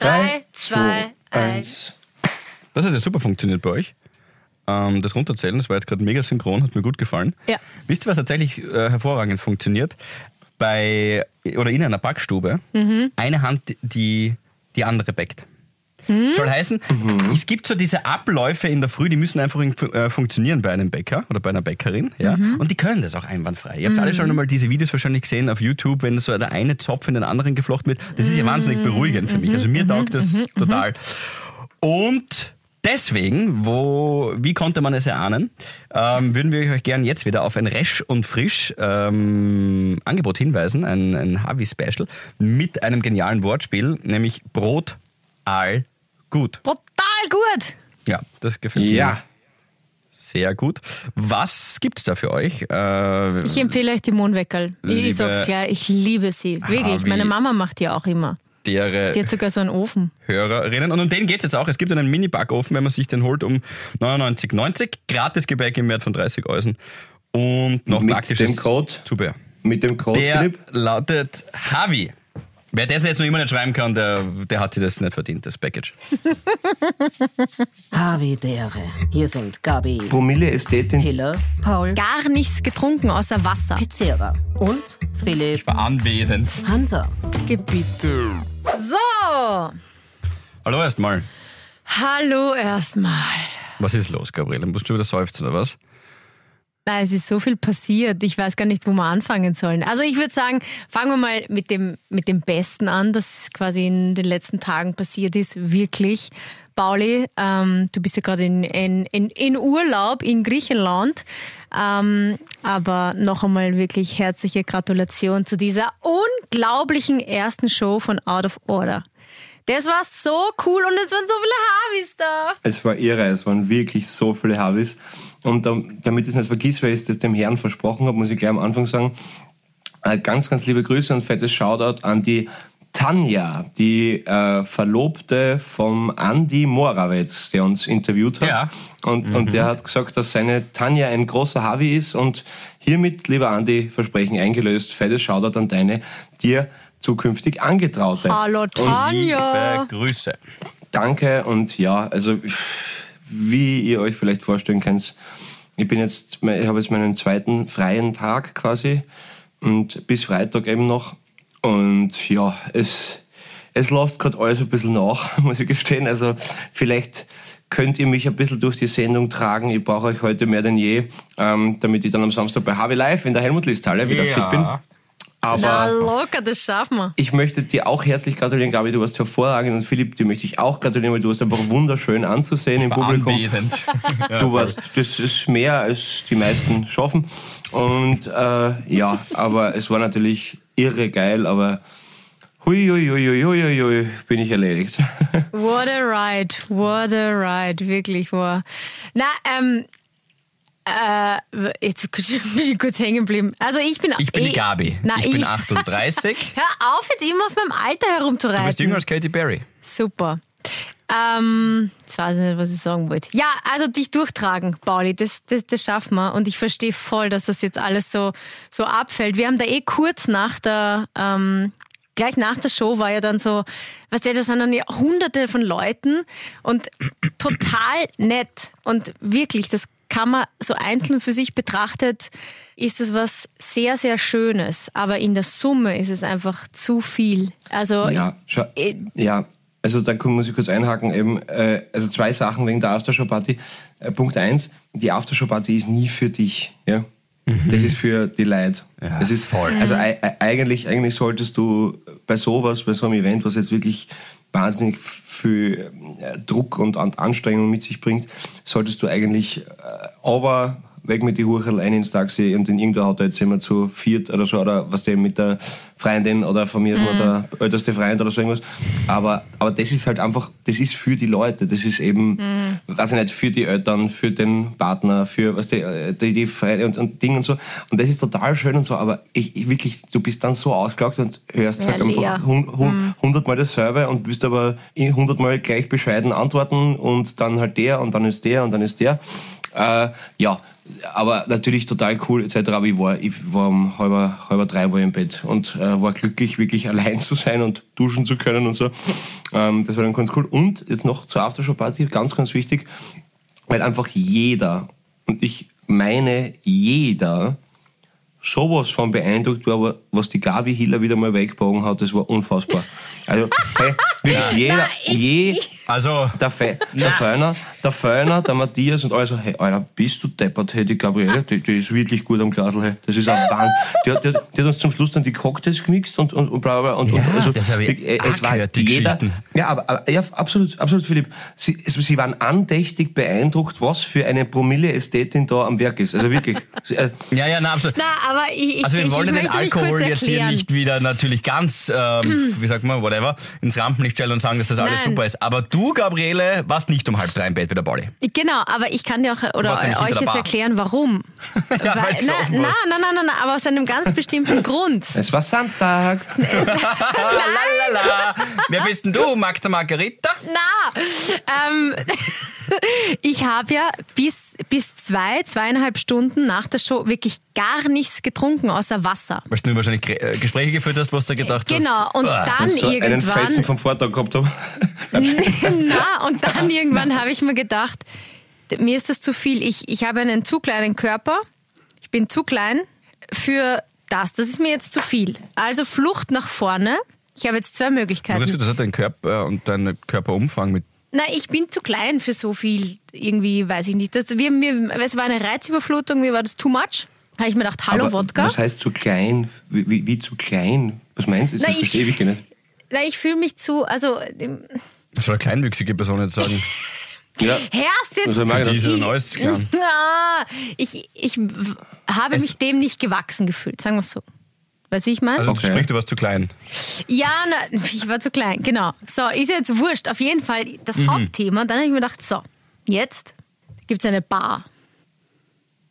Drei, zwei, eins. Das hat ja super funktioniert bei euch. Ähm, das Runterzählen, das war jetzt gerade mega synchron, hat mir gut gefallen. Ja. Wisst ihr, was tatsächlich äh, hervorragend funktioniert? Bei, oder in einer Backstube, eine Hand, die die andere backt. Soll heißen, es gibt so diese Abläufe in der Früh, die müssen einfach äh, funktionieren bei einem Bäcker oder bei einer Bäckerin. Ja? Und die können das auch einwandfrei. Ihr habt alle schon einmal diese Videos wahrscheinlich gesehen auf YouTube, wenn so der eine Zopf in den anderen geflochten wird. Das ist ja wahnsinnig beruhigend für mich. Also mir taugt das total. Und deswegen, wo, wie konnte man es erahnen, ähm, würden wir euch gerne jetzt wieder auf ein Resch und Frisch ähm, Angebot hinweisen, ein, ein Harvey-Special mit einem genialen Wortspiel, nämlich Brot all gut. Total gut. Ja, das gefällt mir Ja. sehr gut. Was gibt's da für euch? Äh, Ich empfehle euch die Mondweckerl. Ich Liebe sag's gleich, ich liebe sie. Wirklich. Harvey. Meine Mama macht die auch immer. Die hat sogar so einen Ofen. Hörerinnen. Und um den geht's jetzt auch. Es gibt einen Mini-Backofen, wenn man sich den holt, um 99,90. Gratis Gebäck im Wert von 30 Euro. Und noch Mit praktisches dem Code? Zubehör. Mit dem Code, Der Philipp? lautet Havi. Wer das jetzt noch immer nicht schreiben kann, der, der hat sich das nicht verdient, das Package. Havidere. Hier sind Gabi, Promille Ästhetin. Hiller, Paul, Gar nichts getrunken außer Wasser. Pizzera und Philipp War anwesend. Hansa. Gebiete. So. Hallo erstmal. Hallo erstmal. Was ist los, Gabriele? Musst du wieder seufzen, oder was? Na, es ist so viel passiert. Ich weiß gar nicht, wo wir anfangen sollen. Also ich würde sagen, fangen wir mal mit dem, mit dem Besten an, das quasi in den letzten Tagen passiert ist. Wirklich. Pauli, ähm, du bist ja gerade in, in, in, in Urlaub in Griechenland. Ähm, aber noch einmal wirklich herzliche Gratulation zu dieser unglaublichen ersten Show von Out of Order. Das war so cool und es waren so viele Harvis da. Es war irre, es waren wirklich so viele Harvis. Und dam- damit ich es nicht vergiss, weil ich das dem Herrn versprochen habe, muss ich gleich am Anfang sagen, äh, ganz, ganz liebe Grüße und fettes Shoutout an die Tanja, die äh, Verlobte vom Andy Morawetz, der uns interviewt hat. Ja. Und, und der hat gesagt, dass seine Tanja ein großer Harvey ist. Und hiermit, lieber Andy, Versprechen eingelöst, fettes Shoutout an deine, dir zukünftig Angetraute. Hallo Tanja. Liebe Grüße. Danke und ja, also wie ihr euch vielleicht vorstellen könnt, ich bin jetzt, ich habe jetzt meinen zweiten freien Tag quasi und bis Freitag eben noch und ja, es, es lässt gerade alles ein bisschen nach, muss ich gestehen. Also vielleicht könnt ihr mich ein bisschen durch die Sendung tragen. Ich brauche euch heute mehr denn je, ähm, damit ich dann am Samstag bei HW Live in der Helmut-Listhalle wieder fit bin. Aber Na locker, das schaffen wir. ich möchte dir auch herzlich gratulieren, Gabi. Du warst hervorragend. Und Philipp, dir möchte ich auch gratulieren, weil du warst einfach wunderschön anzusehen im Publikum. anwesend. Du warst, das ist mehr als die meisten schaffen. Und äh, ja, aber es war natürlich irre geil, aber hui, hui, hui, hui, hui, hui, bin ich erledigt. What a ride, what a ride, wirklich war. Na, ähm, äh, jetzt bin ich kurz hängen geblieben. Also ich bin Ich bin die eh- Gabi. Na, ich bin 38. Hör auf, jetzt immer auf meinem Alter herumzureiten. Du bist jünger als Katy Perry. Super. Ähm, jetzt weiß ich nicht, was ich sagen wollte. Ja, also dich durchtragen, Pauli, das, das, das schaffen wir. Und ich verstehe voll, dass das jetzt alles so, so abfällt. Wir haben da eh kurz nach der, ähm, gleich nach der Show war ja dann so, weißt du, da sind dann ja hunderte von Leuten und total nett. Und wirklich, das kann man so einzeln für sich betrachtet, ist es was sehr, sehr Schönes. Aber in der Summe ist es einfach zu viel. Also, Ja, äh, ja, also da muss ich kurz einhaken. Eben, äh, also zwei Sachen wegen der Aftershow-Party. Äh, Punkt eins, die Aftershow-Party ist nie für dich. Ja? Das ist für die Leute. Ja, das ist voll. Also ei- ei- eigentlich, eigentlich solltest du bei sowas, bei so einem Event, was jetzt wirklich wahnsinnig viel äh, Druck und An- Anstrengung mit sich bringt, solltest du eigentlich äh, aber weg mit die Hurcherl ein ins Taxi und in irgendein Hotel sind wir zu viert oder so oder was dem mit der Freundin oder von mir ist noch der älteste Freund oder so irgendwas. Aber, aber das ist halt einfach, das ist für die Leute, das ist eben, weiß ich nicht, für die Eltern, für den Partner, für was die, die, die Freunde und, und Ding und so. Und das ist total schön und so, aber ich, ich wirklich, du bist dann so ausgelaugt und hörst Ja, halt einfach hun- hun- hundertmal dasselbe und willst aber hundertmal gleich bescheiden antworten und dann halt der und dann ist der und dann ist der. Äh, ja, aber natürlich total cool etc. Aber ich war, ich war um halber, halber drei war im Bett und äh, war glücklich, wirklich allein zu sein und duschen zu können und so. Ähm, das war dann ganz cool. Und jetzt noch zur Aftershow-Party, ganz, ganz wichtig, weil einfach jeder, und ich meine jeder, sowas von beeindruckt war, was die Gabi Hiller wieder mal weggebogen hat, das war unfassbar. Also, hey, wirklich, jeder, Nein, ich- je, Also, der, Fe der Feiner, der Feiner, der Matthias und alle so, hey, Alter, bist du deppert, hey, die Gabriele, die, die ist wirklich gut am Glasl, hey. Das ist ein Wahnsinn. Die, hat- die, hat- die hat uns zum Schluss dann die Cocktails gemixt und, und, und bla, bla, bla. Und, und, also, das habe ich die- äh, es auch war gehört, die jeder, Geschichten. Ja, aber, aber ja, absolut, absolut, Philipp. Sie, es- sie waren andächtig beeindruckt, was für eine Promille-Ästhetin da am Werk ist. Also wirklich. Sie, äh, ja, ja, na, absolut. Na, aber ich, ich, Also wir ich, wollen ich den möchte mich kurz Alkohol jetzt hier erklären. nicht wieder natürlich ganz, ähm, wie sagt man, whatever, ins Rampenlicht stellen und sagen, dass das alles Nein. super ist. Aber du, Gabriele, warst nicht um halb drei im Bett wie der Bolli. Genau, aber ich kann dir auch oder euch jetzt Bar. erklären, warum. Ja, Weil, na, warst. nein, nein, nein, nein, aber aus einem ganz bestimmten Grund. es war Samstag. Lalalala. Wer bist denn du, Magda Margarita? Na, ähm, ich habe ja bis, bis zwei, zweieinhalb Stunden nach der Show wirklich gar nichts getrunken, außer Wasser. Weil du wahrscheinlich äh, Gespräche geführt hast, was du gedacht Genau, hast. und Ah. dann So einen Felsen irgendwann, vom Vortag gehabt habe. na, und dann irgendwann habe ich mir gedacht, mir ist das zu viel. Ich, ich habe einen zu kleinen Körper. Ich bin zu klein für das. Das ist mir jetzt zu viel. Also Flucht nach vorne. Ich habe jetzt zwei Möglichkeiten. das hat dein Körper und dein Körperumfang mit. Nein, ich bin zu klein für so viel. Irgendwie, weiß ich nicht. Das, wir, mir, es war eine Reizüberflutung, mir war das too much. Habe ich mir gedacht, hallo Aber Wodka. Was heißt zu klein? Wie, wie, wie zu klein? Was meinst du? Das Na, ich- verstehe ich nicht. Nein, ich fühle mich zu, also, ähm, Das soll eine kleinwüchsige Person jetzt sagen. Ja. Herrst jetzt. Also, Margit, Die ist ja Ich- ein neues Klar. Ah, ich, ich habe Es- mich dem nicht gewachsen gefühlt, sagen wir es so. Weißt du, wie ich meine? Also Okay. sprich, du warst zu klein. Ja, na, ich war zu klein, genau. So, ist jetzt wurscht. Auf jeden Fall das Mhm. Hauptthema. Dann habe ich mir gedacht, so, jetzt gibt es eine Bar.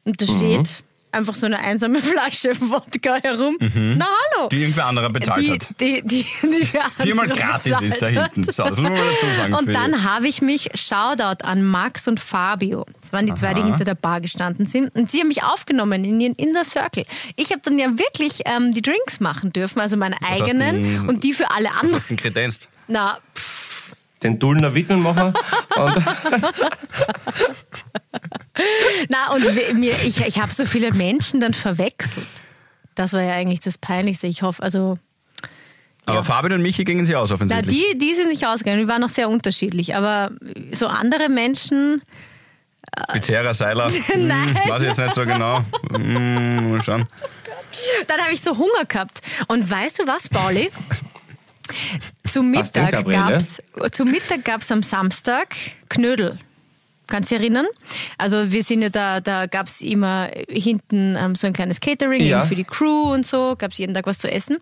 Und da Mhm. steht einfach so eine einsame Flasche Wodka herum. Na hallo. Mhm. Die irgendwer anderer bezahlt die, hat. die, die, die, für Die mal gratis ist da hinten. So, das muss man dazu sagen, Und dann habe ich mich, Shoutout an Max und Fabio, das waren die zwei, die Aha. hinter der Bar gestanden sind, und sie haben mich aufgenommen in ihren Inner Circle. Ich habe dann ja wirklich ähm, die Drinks machen dürfen, also meine eigenen und die für alle Was anderen. hast du denn kredenzt? Na, Den Dullner Witwenmacher. und na und mir, ich, ich habe so viele Menschen dann verwechselt. Das war ja eigentlich das Peinlichste. Ich hoffe, also Aber Fabian und Michi gingen sie aus Na, offensichtlich. die, die sind nicht ausgegangen, die waren noch sehr unterschiedlich. Aber so andere Menschen, Pizzeria Seiler. Nein. Hm, weiß ich jetzt nicht so genau. Hm, mal schauen. dann habe ich so Hunger gehabt. Und weißt du was, Pauli? Zum Mittag Gabriele? gab's, zum Mittag gab es am Samstag Knödel. Kannst du dich erinnern? Also wir sind ja da, da gab es immer hinten ähm, so ein kleines Catering Ja. eben für die Crew und so, gab es jeden Tag was zu essen.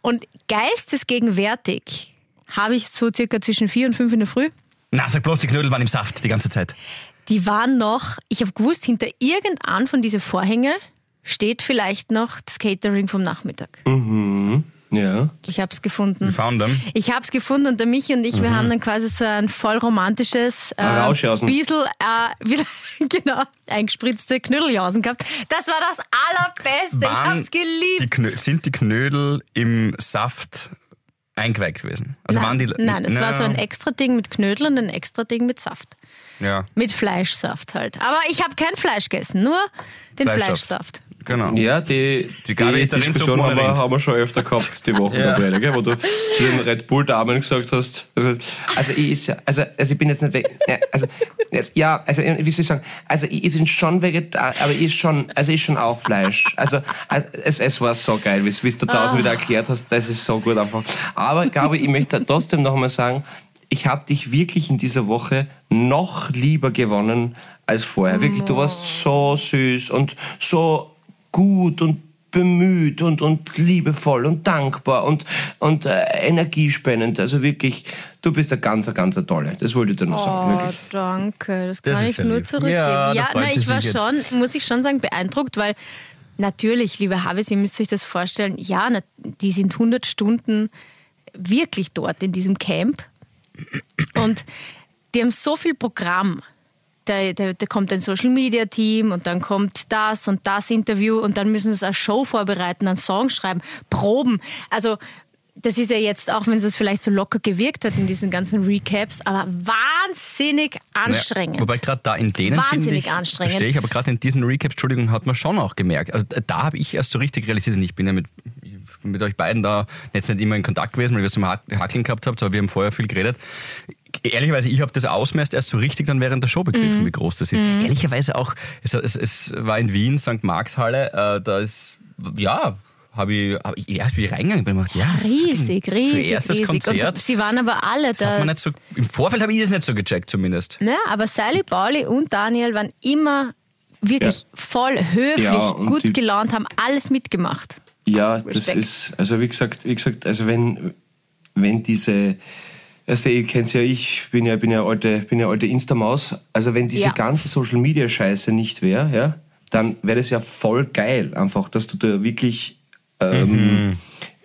Und geistesgegenwärtig habe ich so circa zwischen vier und fünf in der Früh Na, sag bloß, die Knödel waren im Saft die ganze Zeit. die waren noch, ich habe gewusst, hinter irgendeinem von diesen Vorhänge steht vielleicht noch das Catering vom Nachmittag. Ja. Ich habe es gefunden. We found them. Ich habe es gefunden und der Michi und ich, wir haben dann quasi so ein voll romantisches äh, Ein. Biesel, äh, wieder- genau, eingespritzte Knödeljausen gehabt. Das war das Allerbeste. ich Waren habe es Die geliebt. Knö sind die Knödel im Saft eingeweicht gewesen? Also waren die. Nein, es war Na, so ein extra Ding mit Knödel und ein extra Ding mit Saft. Ja, Mit Fleischsaft halt. Aber ich habe kein Fleisch gegessen, nur den Fleischsaft. Fleischsaft. Genau. Ja, die, Die darin Diskussion haben wir, haben wir schon öfter gehabt, die Woche Ja. dabei, gell, wo du zu den Red Bull-Damen gesagt hast, also, also ich ist ja, also, also ich bin jetzt nicht weg, ja, also, ja, also wie soll ich sagen, also ich, bin schon Vegetarier, aber ich ist schon, also ich schon auch Fleisch. Also, also es, es war so geil, wie du da Ah. wieder erklärt hast, das ist so gut einfach. Aber Gabi, ich möchte trotzdem noch einmal sagen, ich habe dich wirklich in dieser Woche noch lieber gewonnen als vorher. Wirklich, du warst so süß und so gut und bemüht und, und liebevoll und dankbar und, und äh, energiespendend. Also wirklich, du bist ein ganz, ganz tolle. Das wollte ich dir noch sagen. Oh, Wirklich. danke. Das Das kann ich nur lieb. zurückgeben. Ja, Ja, sie ich war jetzt. schon, muss ich schon sagen, beeindruckt, weil natürlich, liebe Habis, ihr müsst euch das vorstellen, ja, na, die sind 100 Stunden wirklich dort in diesem Camp und die haben so viel Programm da, da, da kommt ein Social Media Team und dann kommt das und das Interview und dann müssen sie eine Show vorbereiten, einen Song schreiben, proben. Also das ist ja jetzt, auch wenn es vielleicht so locker gewirkt hat in diesen ganzen Recaps, aber wahnsinnig anstrengend. Ja, wobei gerade da in denen Wahnsinnig ich, anstrengend. Verstehe ich, aber gerade in diesen Recaps, Entschuldigung, hat man schon auch gemerkt. Also da habe ich erst so richtig realisiert, und ich bin ja mit, mit euch beiden da jetzt nicht immer in Kontakt gewesen, weil wir zum Hackeln gehabt habt, aber wir haben vorher viel geredet. Ehrlicherweise, ich habe das Ausmaß erst so richtig dann während der Show begriffen, Mhm. wie groß das ist. Ehrlicherweise auch, es, es, es war in Wien, St. Markshalle, äh, da ist, ja, habe ich, hab ich erst wie ich reingegangen bin, gedacht, ja, Riesig, für riesig, erstes riesig. Konzert. Und sie waren aber alle das hat da. man nicht so, im Vorfeld habe ich das nicht so gecheckt zumindest. Ja, aber Sally, Pauli und Daniel waren immer wirklich Ja. voll höflich, Ja, gut die- gelaunt, haben alles mitgemacht. Ja, das Respekt. ist, also wie gesagt, wie gesagt, also wenn, wenn diese, also ihr kennt ja, ich bin ja, bin ja alte, bin ja alte Insta-Maus, also wenn diese Ja. ganze Social Media Scheiße nicht wäre, ja, dann wäre das ja voll geil, einfach, dass du da wirklich, ähm,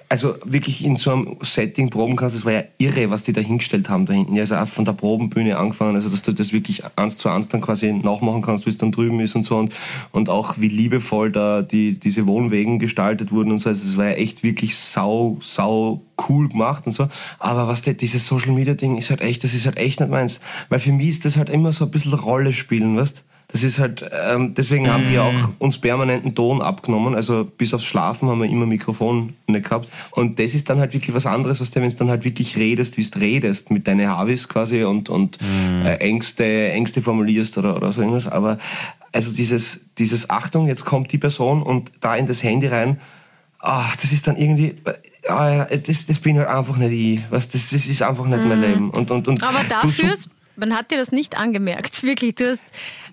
also wirklich in so einem Setting proben kannst, das war ja irre, was die da hingestellt haben da hinten. Ja, Also auch von der Probenbühne angefangen, also dass du das wirklich eins zu eins dann quasi nachmachen kannst, wie es dann drüben ist und so und, und auch wie liebevoll da die, diese Wohnwegen gestaltet wurden und so. Also das war ja echt wirklich sau, sau cool gemacht und so. Aber was der, dieses Social Media Ding ist halt echt, das ist halt echt nicht meins. Weil für mich ist das halt immer so ein bisschen Rolle spielen, weißt das ist halt, ähm, deswegen haben die auch uns permanenten Ton abgenommen. Also bis aufs Schlafen haben wir immer Mikrofon nicht gehabt. Und das ist dann halt wirklich was anderes, was du, wenn du dann halt wirklich redest, wie du redest, mit deinen Harvis quasi und, und äh, Ängste, Ängste formulierst oder, oder so irgendwas. Aber also dieses, dieses Achtung, jetzt kommt die Person und da in das Handy rein, ach, das ist dann irgendwie, ah, ja, das, das bin halt einfach nicht ich. Was, das, das ist einfach nicht mein Leben. Und, und, und Aber dafür, such- man hat dir das nicht angemerkt. Wirklich, du hast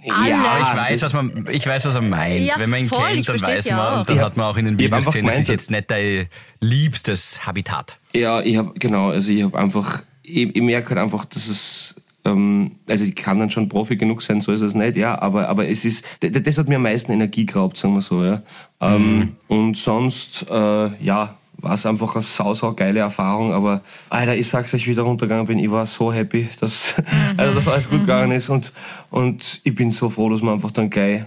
alles. Ja, ich weiß, was man, ich weiß, was er meint. Ja, Wenn man ihn voll, kennt, dann weiß ja man, auch. und dann Ich hat man auch in den einfach Videoszenen, das ist jetzt nicht dein liebstes Habitat. Ja, ich habe genau, also ich habe einfach, ich, ich merke halt einfach, dass es, ähm, also ich kann dann schon Profi genug sein, so ist es nicht, ja, aber, aber es ist, das hat mir am meisten Energie geraubt, sagen wir so, ja. Ähm, und sonst, äh, ja, war es einfach eine sau, sau geile Erfahrung, aber Alter, ich sag's euch, wie ich da runtergegangen bin, ich war so happy, dass, also, dass alles gut gegangen ist und, und ich bin so froh, dass wir einfach dann gleich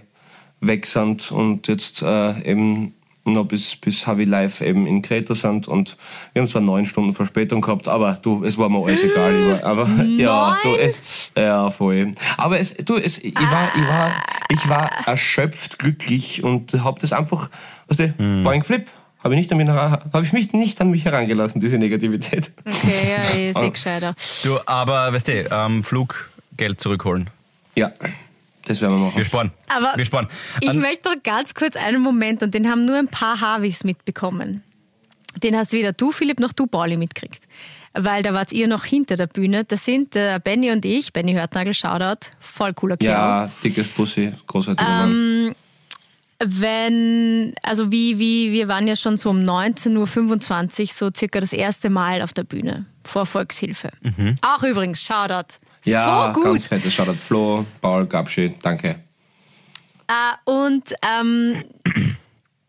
weg sind und jetzt äh, eben noch bis, bis Havi Live eben in Kreta sind und wir haben zwar neun Stunden Verspätung gehabt, aber du, es war mir alles egal. Ich war, aber, ja, du, es, ja, voll. Aber es, du, es, ich, war, ich, war, ich war erschöpft, glücklich und habe das einfach, weißt du, war ein Flip. Habe ich, nicht an mich, hab ich mich nicht an mich herangelassen, diese Negativität. Okay, ja, ich sehe gescheiter. Du, aber weißt du, ähm, Fluggeld zurückholen. Ja, das werden wir machen. Wir sparen. Aber wir sparen. ich An- möchte doch ganz kurz einen Moment und den haben nur ein paar Harvis mitbekommen. Den hast weder du, Philipp, noch du, Pauli, mitgekriegt. Weil da wart ihr noch hinter der Bühne. Das sind äh, Benny und ich, Benny Hörtnagel, Shoutout, voll cooler Kerl. Ja, dickes Pussy, großartiger Mann. Wenn, also wie, wie, wir waren ja schon so um 19.25 Uhr so circa das erste Mal auf der Bühne vor Volkshilfe. Auch übrigens, Shoutout. Ja, so gut. ganz fette Shoutout. Flo, Paul, Gabschi, danke. Äh, und ähm,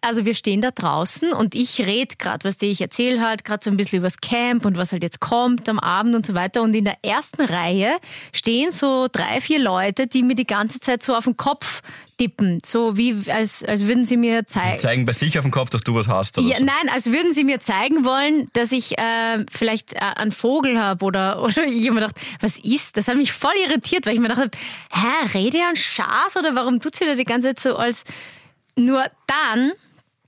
also wir stehen da draußen und ich rede gerade, was ich erzähle halt gerade so ein bisschen übers Camp und was halt jetzt kommt am Abend und so weiter. Und in der ersten Reihe stehen so drei, vier Leute, die mir die ganze Zeit so auf den Kopf tippen. So wie, als, als würden sie mir zeigen. zeigen bei sich auf dem Kopf, dass du was hast oder Ja, so. Nein, als würden sie mir zeigen wollen, dass ich äh, vielleicht äh, einen Vogel habe oder, oder ich hab mir gedacht, was ist? Das hat mich voll irritiert, weil ich mir dachte, hä, rede ja ein Schaß oder warum tut sie da die ganze Zeit so als. Nur dann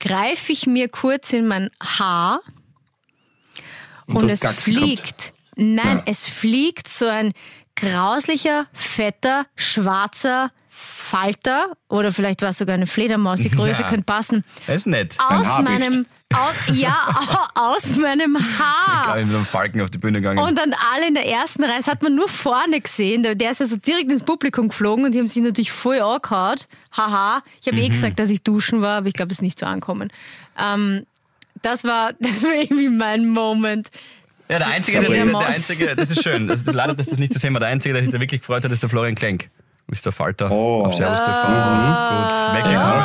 greife ich mir kurz in mein Haar Und und, es gehabt. fliegt. Nein, Ja. es fliegt so ein grauslicher, fetter, schwarzer Falter oder vielleicht war es sogar eine Fledermaus, die Größe Ja. könnte passen Das ist nett. aus meinem aus, ja aus meinem Ich Haar bin mit einem Falken auf die Bühne gegangen. und dann alle in der ersten Reihe, das hat man nur vorne gesehen, der ist also direkt ins Publikum geflogen und die haben sich natürlich voll angehauen. Haha, ich habe eh gesagt, dass ich duschen war, aber ich glaube, das ist nicht so ankommen. Ähm, das war, das war irgendwie mein Moment. ja, der Einzige, der, der, der. Einzige, das ist schön. Das ist, leider, dass das nicht zu sehen war. Der Einzige, der sich da wirklich gefreut hat, ist der Florian Klenk. Ist der Falter Oh. auf Servus TV. Gut, weggekommen.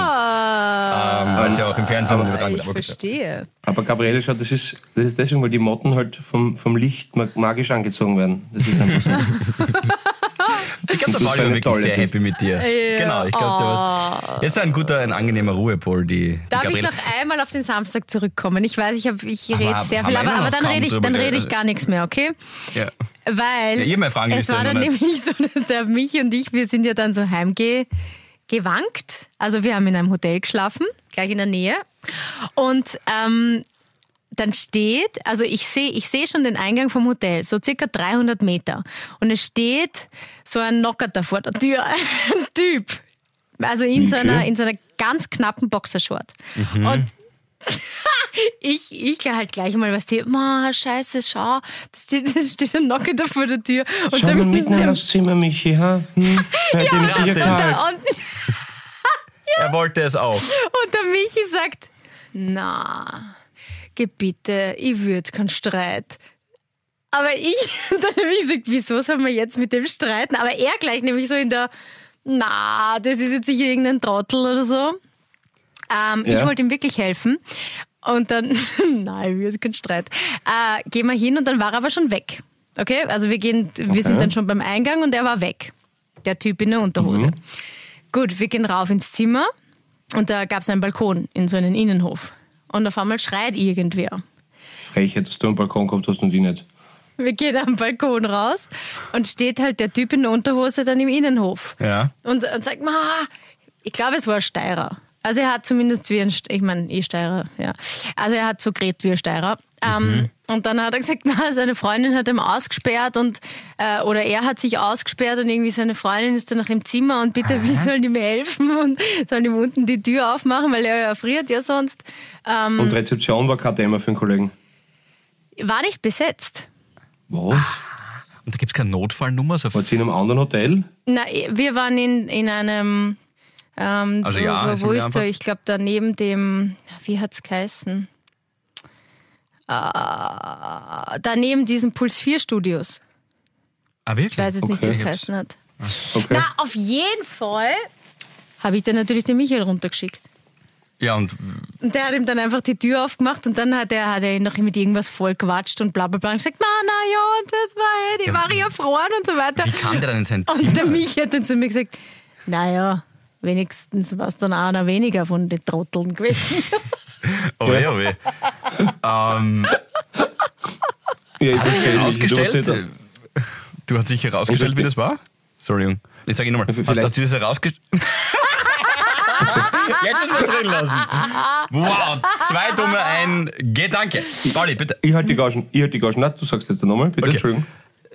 Ähm, weil es ja auch im Fernsehen übertragen Ich wird. Aber gut. verstehe. Aber Gabriele, schaut, das ist, das ist deswegen, weil die Motten halt vom, vom Licht ma- magisch angezogen werden. Das ist einfach so. ich glaube, Das der Paul war wirklich sehr happy mit dir. Ja. Genau, ich glaube, der war. Es ist ein guter, ein angenehmer Ruhepol, die, die Darf ich Gabriele. noch einmal auf den Samstag zurückkommen? Ich weiß, ich, hab, ich Aber rede sehr viel, aber, aber dann rede ich, dann rede ich gar nichts mehr, okay? Ja. Weil Ja, es war dann nämlich so, dass der Michi und ich, wir sind ja dann so heimge gewankt. Also wir haben in einem Hotel geschlafen, gleich in der Nähe. Und ähm, dann steht, also ich sehe ich sehe schon den Eingang vom Hotel, so circa 300 Meter. Und es steht so ein Nocker da vor der Tür, ein Typ. Also in, so Okay. einer, in so einer ganz knappen Boxershort. Und ich, ich halt gleich mal was die, Ma, scheiße, schau, da steht, da steht ein Nocker da vor der Tür. Und Schau der- mal mitten in das Zimmer, Michi, ha? Hm? Ja, sicher das- kalt. und, Er wollte es auch. und der Michi sagt, na, geh bitte, ich jetzt keinen Streit. Aber ich, dann habe ich gesagt, wieso sollen wir jetzt mit dem streiten? Aber er gleich nämlich so in der, na, das ist jetzt sicher irgendein Trottel oder so. Ähm, Ich Ja. wollte ihm wirklich helfen. Und dann, nein, wir sind kein Streit. Äh, gehen wir hin und dann war er aber schon weg. Okay? Also wir gehen, wir sind dann schon beim Eingang und er war weg. Der Typ in der Unterhose. Gut, wir gehen rauf ins Zimmer und da gab es einen Balkon in so einen Innenhof. Und auf einmal schreit irgendwer. Frechheit, dass du am Balkon kommst, hast und die nicht. Wir gehen am Balkon raus und steht halt der Typ in der Unterhose dann im Innenhof. Ja. Und, und sagt, Ma, ich glaube, es war ein Steirer. Also er hat zumindest wie ein, St- ich meine, eh Steirer, ja. Also er hat so geredet wie ein Steirer. Ähm, und dann hat er gesagt, na, seine Freundin hat ihn ausgesperrt und äh, oder er hat sich ausgesperrt und irgendwie seine Freundin ist dann noch im Zimmer und bitte, wie sollen die mir helfen und sollen ihm unten die Tür aufmachen, weil er ja friert ja sonst. Ähm, Und Rezeption war kein Thema für den Kollegen. war nicht besetzt. Was? Und da gibt es keine Notfallnummer. So War sie in einem anderen Hotel? Na, wir waren in, in einem, ähm, Also wo, ja, ist wo, wo ich da, ich glaube, da neben dem, wie hat's geheißen? Äh, da neben diesen Puls 4 Studios. ah, wirklich? Ich weiß jetzt nicht, wie es Okay. geheißen hat. Okay. Na, auf jeden Fall habe ich dann natürlich den Michael runtergeschickt. Ja, und Und der hat ihm dann einfach die Tür aufgemacht und dann hat er, hat er ihn noch mit irgendwas voll gewatscht und bla bla bla und gesagt, na, na ja, und das war, die war ja erfroren und so weiter. wie kam der dann in sein Und der Zimmer? Michi hat dann zu mir gesagt, naja, wenigstens war es dann einer weniger von den Trotteln gewesen. Oh weh, oh weh. ähm, Ja, ich verstehe nicht. herausgestellt, Du hast du hast sicher herausgestellt, wie das war? Sorry, Jung. Ich sage nochmal, hast Vielleicht- du das herausgestellt? Jetzt müssen wir drin lassen. Wow, zwei dumme, ein Gedanke. Pauli, bitte. ich halte die Gagen. Ich halte die Gagen. Nein, du sagst jetzt nochmal, bitte, Okay. Entschuldigung.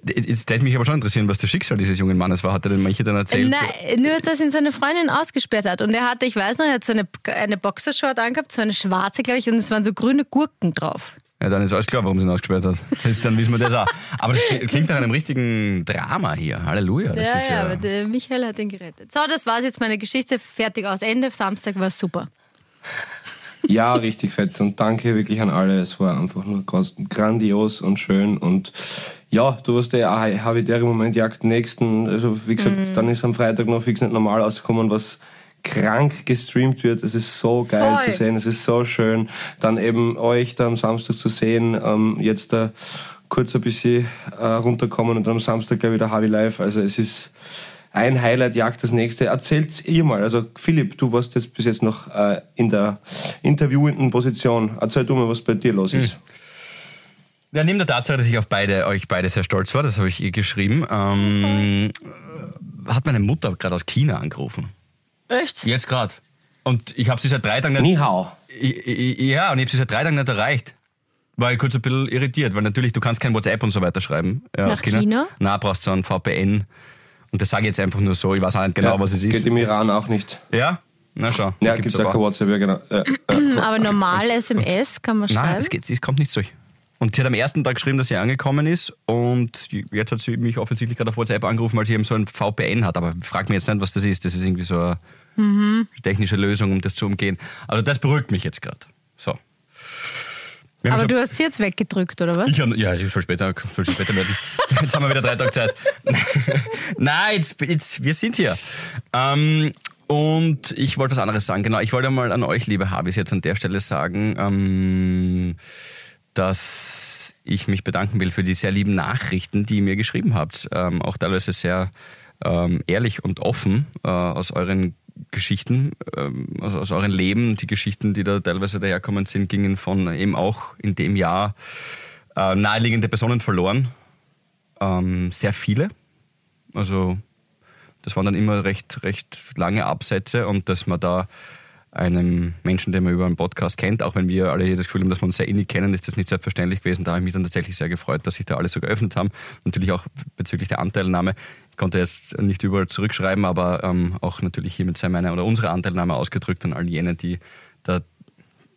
Jetzt hätte mich aber schon interessieren, was das Schicksal dieses jungen Mannes war. Hat er denn manche dann erzählt? Nein, nur, dass ihn seine Freundin ausgesperrt hat. Und er hatte, ich weiß noch, er hat so eine, eine Boxershort angehabt, so eine schwarze, glaube ich, und es waren so grüne Gurken drauf. Ja, dann ist alles klar, warum sie ihn ausgesperrt hat. Dann wissen wir das auch. Aber das klingt nach einem richtigen Drama hier. Halleluja. Das ja, ist ja, ja, aber der Michael hat ihn gerettet. So, das war's jetzt meine Geschichte. Fertig aus Ende. Samstag war super. Ja, richtig fett. Und danke wirklich an alle. Es war einfach nur grandios und schön. Und ja, du hast der habitäre Moment jagt nächsten. Also, wie gesagt, Mhm. dann ist am Freitag noch fix nicht normal ausgekommen, was krank gestreamt wird. Es ist so geil Voll. zu sehen. Es ist so schön. Dann eben euch da am Samstag zu sehen. Ähm, jetzt da kurz ein bisschen äh, runterkommen und dann am Samstag gleich wieder Harvey Live. Also, es ist ein Highlight jagt das nächste. Erzählt ihr mal. Also Philipp, du warst jetzt bis jetzt noch äh, in der interviewenden Position. Erzähl du mal, was bei dir los ist. Ja, neben der Tatsache, dass ich auf beide, euch beide sehr stolz war, das habe ich ihr geschrieben, ähm, hat meine Mutter gerade aus China angerufen. Echt? Jetzt gerade. Und ich habe sie seit drei Tagen nicht. Ni hao. Ich- ich- Ja, und ich habe sie seit drei Tagen nicht erreicht. War ich kurz ein bisschen irritiert, weil natürlich, du kannst kein WhatsApp und so weiter schreiben. Ja, Nach aus China. China? Na, brauchst du einen VPN. Und das sage ich jetzt einfach nur so, ich weiß auch nicht genau, Ja, was es Geht ist. im Iran auch nicht. Ja? Na schau. Ja, gibt's gibt's auch aber. kein WhatsApp, ja genau. Äh, äh, Aber normal SMS kann man Nein, schreiben. es, geht, es kommt nicht durch. Und sie hat am ersten Tag geschrieben, dass sie angekommen ist und jetzt hat sie mich offensichtlich gerade auf WhatsApp angerufen, weil sie eben so ein VPN hat. Aber frag mich jetzt nicht, was das ist. Das ist irgendwie so eine Mhm. technische Lösung, um das zu umgehen. Also das beruhigt mich jetzt gerade. So. Aber schon- du hast sie jetzt weggedrückt, oder was? ich hab, ja, ich soll später, soll später werden. Jetzt haben wir wieder drei Tage Zeit. Nein, jetzt, jetzt, wir sind hier. Ähm, und ich wollte was anderes sagen. Genau, ich wollte mal an euch, liebe Habis, jetzt an der Stelle sagen, ähm, dass ich mich bedanken will für die sehr lieben Nachrichten, die ihr mir geschrieben habt. Ähm, auch teilweise sehr ähm, ehrlich und offen äh, aus euren Geschichten, ähm, aus, aus euren Leben. Die Geschichten, die da teilweise daherkommen sind, gingen von eben auch in dem Jahr äh, naheliegende Personen verloren. Ähm, sehr viele. Also das waren dann immer recht, recht lange Absätze und dass man da einem Menschen, den man über einen Podcast kennt, auch wenn wir alle hier das Gefühl haben, dass wir uns sehr innig kennen, ist das nicht selbstverständlich gewesen. Da habe ich mich dann tatsächlich sehr gefreut, dass sich da alle so geöffnet haben. Natürlich auch bezüglich der Anteilnahme. Ich konnte jetzt nicht überall zurückschreiben, aber ähm, auch natürlich hiermit sei meine oder unsere Anteilnahme ausgedrückt an all jene, die da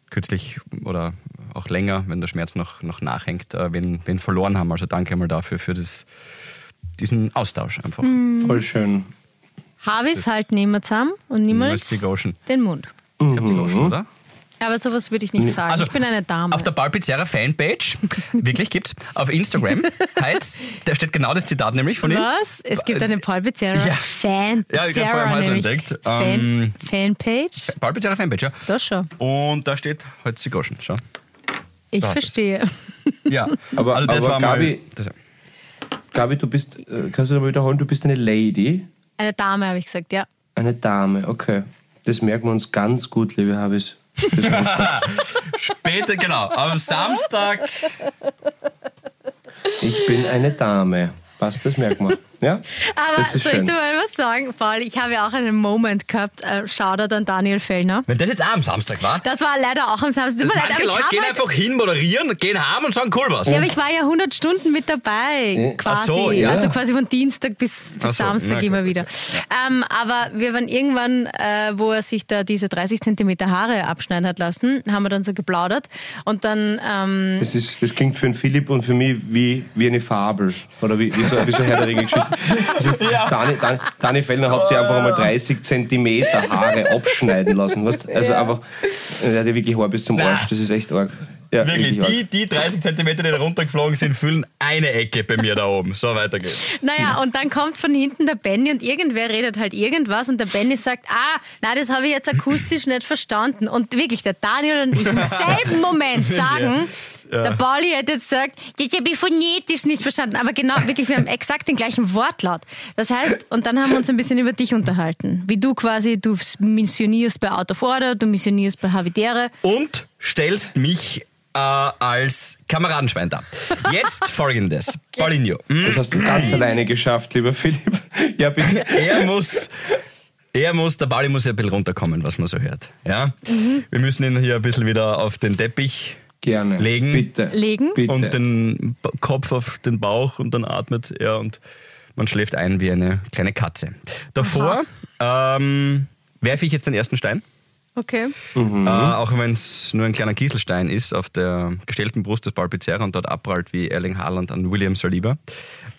kürzlich oder auch länger, wenn der Schmerz noch, noch nachhängt, äh, wen, wen verloren haben. Also danke einmal dafür, für das, diesen Austausch einfach. Voll schön. Habis halt niemand zusammen und niemals den Mund. Ich glaube, die Gauschen, oder? Aber sowas würde ich nicht sagen. Also, ich bin eine Dame. Auf der Balpizarra Fanpage, wirklich gibt's, auf Instagram, heißt, da steht genau das Zitat nämlich von ihm. Was? Es gibt eine Becerra Ja. Fan Ja, ich hab vorher mal so entdeckt. Fan, Ähm, Fanpage? Balpizarra Fanpage, ja. Das schon. Und da steht heute die Goschen, schau. Ich Da verstehe. Ja, Aber- also das aber war mal. Gabi- Das, Gabi, du bist, äh, kannst du nochmal wiederholen, du bist eine Lady, Eine Dame, habe ich gesagt, ja. eine Dame, okay. Das merken wir uns ganz gut, liebe Habis. später, genau, am Samstag. Ich bin eine Dame. Passt, das merkt man. Ja? Aber das ist soll ich schön. dir mal was sagen, Paul? Ich habe ja auch einen Moment gehabt. Äh, Shoutout an Daniel Fellner. Wenn das jetzt auch am Samstag war, Das war leider auch am Samstag. Leid, manche ich Leute gehen halt, einfach hin, moderieren, gehen heim und sagen cool was. ja, aber ich war ja 100 Stunden mit dabei, quasi. Ach so, ja. Also quasi von Dienstag bis, bis so, Samstag na gut, immer okay. wieder. Ähm, aber wir waren irgendwann, äh, wo er sich da diese 30 Zentimeter Haare abschneiden hat lassen, haben wir dann so geplaudert. Und dann, ähm, Das, ist, das klingt für den Philipp und für mich wie, wie eine Fabel. Oder wie, wie, so, wie so eine Herr der Ringe-Geschichte. Also, Dani, Dani, Dani Fellner hat sich einfach einmal 30 Zentimeter Haare abschneiden lassen. Weißt? Also einfach, er hat ja wirklich Haar bis zum Na. Arsch. Das ist echt arg. Ja, Wirklich, die, die 30 Zentimeter, die da runtergeflogen sind, füllen eine Ecke bei mir da oben. So, weiter geht's. Naja, und dann kommt von hinten der Benny und irgendwer redet halt irgendwas und der Benny sagt, ah, nein, das habe ich jetzt akustisch nicht verstanden. Und wirklich, der Daniel und ich im selben Moment sagen, der Pauli hätte jetzt gesagt, das habe ich phonetisch nicht verstanden. Aber genau, wirklich, wir haben exakt den gleichen Wortlaut. Das heißt, und dann haben wir uns ein bisschen über dich unterhalten. Wie du quasi, du missionierst bei Out of Order, du missionierst bei Havidere. Und stellst mich äh, als Kameradenschwein dar. Jetzt folgendes. Paulinho. hm? Das hast du ganz alleine geschafft, lieber Philipp. Ja, bitte. Er muss, er muss, der Pauli muss ja ein bisschen runterkommen, was man so hört. Ja? Wir müssen ihn hier ein bisschen wieder auf den Teppich Gerne. Legen. Bitte. Legen. Bitte. und den Kopf auf den Bauch und dann atmet er und man schläft ein wie eine kleine Katze. Davor ähm, werfe ich jetzt den ersten Stein. Okay. Äh, auch wenn es nur ein kleiner Kieselstein ist auf der gestellten Brust des Paul Pizzerra und dort abprallt wie Erling Haaland an William Saliba.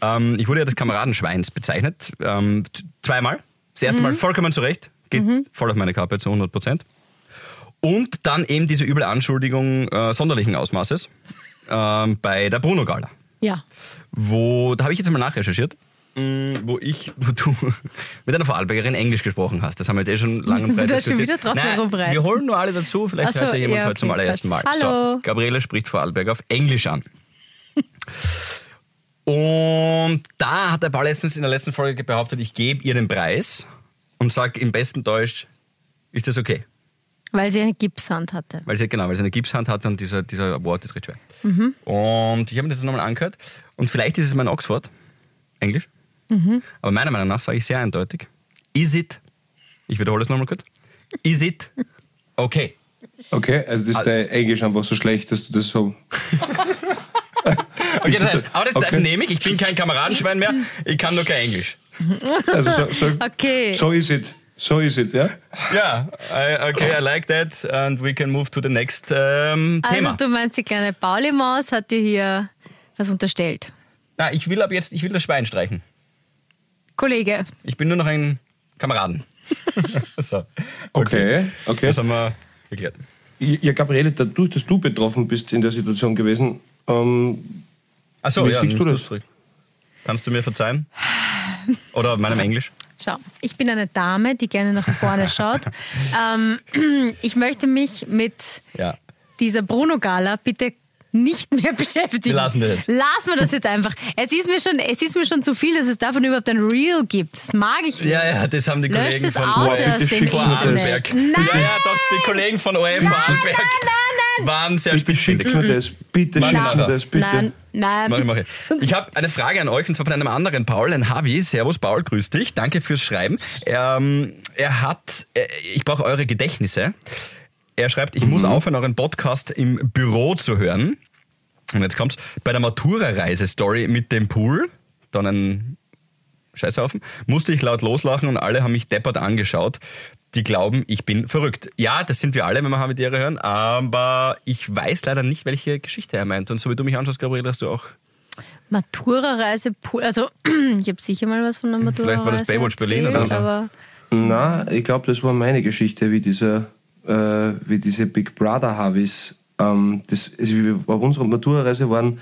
Ähm, ich wurde ja des Kameradenschweins bezeichnet. Ähm, zweimal. Das erste Mal vollkommen zurecht. Geht voll auf meine Kappe zu 100 Prozent. Und dann eben diese üble Anschuldigung äh, sonderlichen Ausmaßes ähm, bei der Bruno Gala. Ja. Wo, da habe ich jetzt mal nachrecherchiert, mh, wo ich, wo du mit einer Vorarlbergerin Englisch gesprochen hast. Das haben wir jetzt eh schon lange und breit hast schon diskutiert. wieder drauf Nein. Wir holen nur alle dazu, vielleicht so, hört ja jemand ja, heute zum okay, allerersten Mal. Hallo. So, Gabriele spricht Vorarlberg auf Englisch an. Und da hat der Paul letztens in der letzten Folge behauptet, ich gebe ihr den Preis und sage im besten Deutsch, ist das okay? Weil sie eine Gipshand hatte. Weil sie, genau, weil sie eine Gipshand hatte und dieser, dieser Wort ist recht schwer. Mhm. Und ich habe mir das nochmal angehört. Und vielleicht ist es mein Oxford, Englisch. Mhm. Aber meiner Meinung nach sage ich sehr eindeutig. Is it, ich wiederhole es nochmal kurz. Is it okay? Okay, also das ist dein Englisch einfach so schlecht, dass du das so. Okay, das heißt, aber das, das Okay. nehme ich. Ich bin kein Kameradenschwein mehr. Ich kann nur kein Englisch. Also so, so, Okay. so ist es. So ist es, ja? Ja, I, okay, I like that. And we can move to the next ähm, Also Thema. du meinst, die kleine Pauli-Maus hat dir hier was unterstellt. Na, ich will ab jetzt, ich will das Schwein streichen. Kollege, Ich bin nur noch ein Kameraden. so. Okay, okay. Das haben wir geklärt. Ja, Gabriele, dadurch, dass du betroffen bist in der Situation gewesen, ähm, Achso, Wie ja, siehst du das? Kannst du mir verzeihen? Oder auf meinem Englisch? Schau, ich bin eine Dame, die gerne nach vorne schaut. ähm, ich möchte mich mit Ja. dieser Bruno-Gala bitte nicht mehr beschäftigen. Wir lassen das jetzt. Lassen wir das jetzt einfach. Es ist mir schon, es ist mir schon zu viel, dass es davon überhaupt ein Reel gibt. Das mag ich nicht. Ja, ja, das haben die Lösch Kollegen es von aus ORF aus dem schickt mir das. Internet. Nein. Nein, Ja, ja, doch, die Kollegen von ORF Vorarlberg waren sehr Bitte spitzfindig. schickt mir das. Bitte schickt mir das, bitte. nein, nein. Mach ich, mach ich. Ich habe eine Frage an euch und zwar von einem anderen Paul, ein Havi. Servus Paul, grüß dich. Danke fürs Schreiben. Ähm, er hat, äh, ich brauche eure Gedächtnisse. Er schreibt, ich muss aufhören, euren Podcast im Büro zu hören. Und jetzt kommt's. Bei der Matura-Reise-Story mit dem Pool, dann ein Scheißhaufen, musste ich laut loslachen und alle haben mich deppert angeschaut. Die glauben, ich bin verrückt. Ja, das sind wir alle, wenn wir Habitäre hören, aber ich weiß leider nicht, welche Geschichte er meint. Und so wie du mich anschaust, Gabriel, hast du auch Matura-Reise, Pool- also ich habe sicher mal was von der Matura-Reise Vielleicht war das Baywatch Berlin oder so. aber Na, ich glaube, das war meine Geschichte, wie dieser, äh, wie diese Big Brother Havis. Ähm, das, also bei unserer Matura-Reise waren,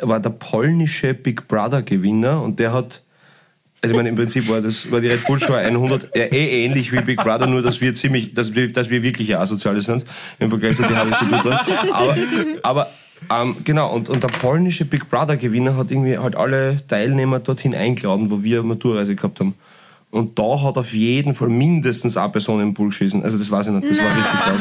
war der polnische Big Brother Gewinner und der hat, also ich meine, im Prinzip war das, war die Red Bull Show 100, ja, eh ähnlich wie Big Brother, nur dass wir ziemlich, dass wir, dass wir wirklich asoziale sind im Vergleich zu den waren. Aber, aber ähm, genau, und, und der polnische Big Brother Gewinner hat irgendwie halt alle Teilnehmer dorthin eingeladen, wo wir Maturreise gehabt haben. Und da hat auf jeden Fall mindestens eine Person im Pool geschissen. Also das weiß ich nicht, das war richtig traurig.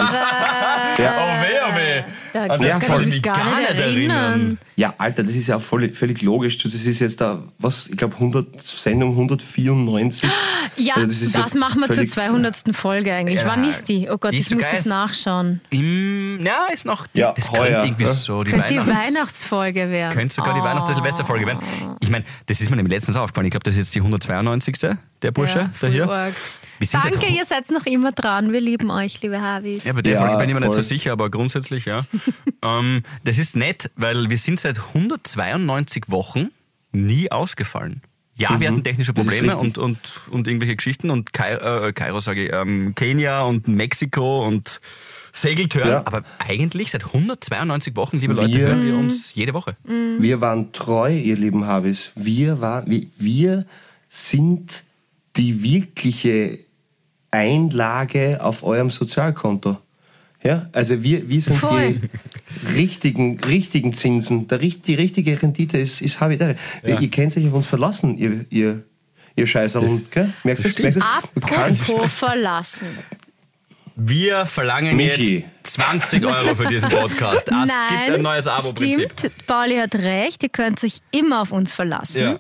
Ja. Oh weh, oh weh. Da An das kann kann ich ich mich gar gar nicht erinnern. erinnern. ja, Alter, das ist ja auch voll, völlig logisch. Das ist jetzt da, was, ich glaube, 100, Sendung 194. Ja, Also das, das ja machen wir zur völlig- 200. Folge eigentlich. Ja, Wann ist die? Oh Gott, die ich muss das nachschauen. Im, ja, ist noch, die, Ja, das heuer, könnte irgendwie ja. so die Könnte die Weihnachts... Weihnachtsfolge werden. Könnte sogar die Weihnachts- oder Silvesterfolge werden. Ich meine, das ist mir nämlich letztens aufgefallen. Ich glaube, das ist jetzt die 192. der Bursche, Ja, der hier. sind Danke, ihr seid noch immer dran. Wir lieben euch, liebe Havis. Ja, bei der Ja, Folge bin ich mir nicht so sicher, aber grundsätzlich ja. ähm, das ist nett, weil wir sind seit 192 Wochen nie ausgefallen. Ja, wir hatten technische Mhm. Probleme und, und, und irgendwelche Geschichten und Kai, äh, Kairo sage ich, ähm, Kenia und Mexiko und Segeltörn, Ja. aber eigentlich seit 192 Wochen, liebe Leute, Wir- hören wir uns jede Woche. Wir waren treu, ihr lieben Havis. Wir, war, wir, wir sind die wirkliche Einlage auf eurem Sozialkonto. Ja, also wir, wir sind Voll. die richtigen, richtigen Zinsen. Der, die richtige Rendite ist, ist Habitäre. Ihr könnt euch auf uns verlassen, ihr, ihr, ihr Scheißerl. Merkst du das? Merkst Apropos verlassen. Wir verlangen Michi. jetzt 20 Euro für diesen Podcast. Es gibt ein neues Abo-Prinzip. stimmt. Pauli hat recht. Ihr könnt euch immer auf uns verlassen. Ja.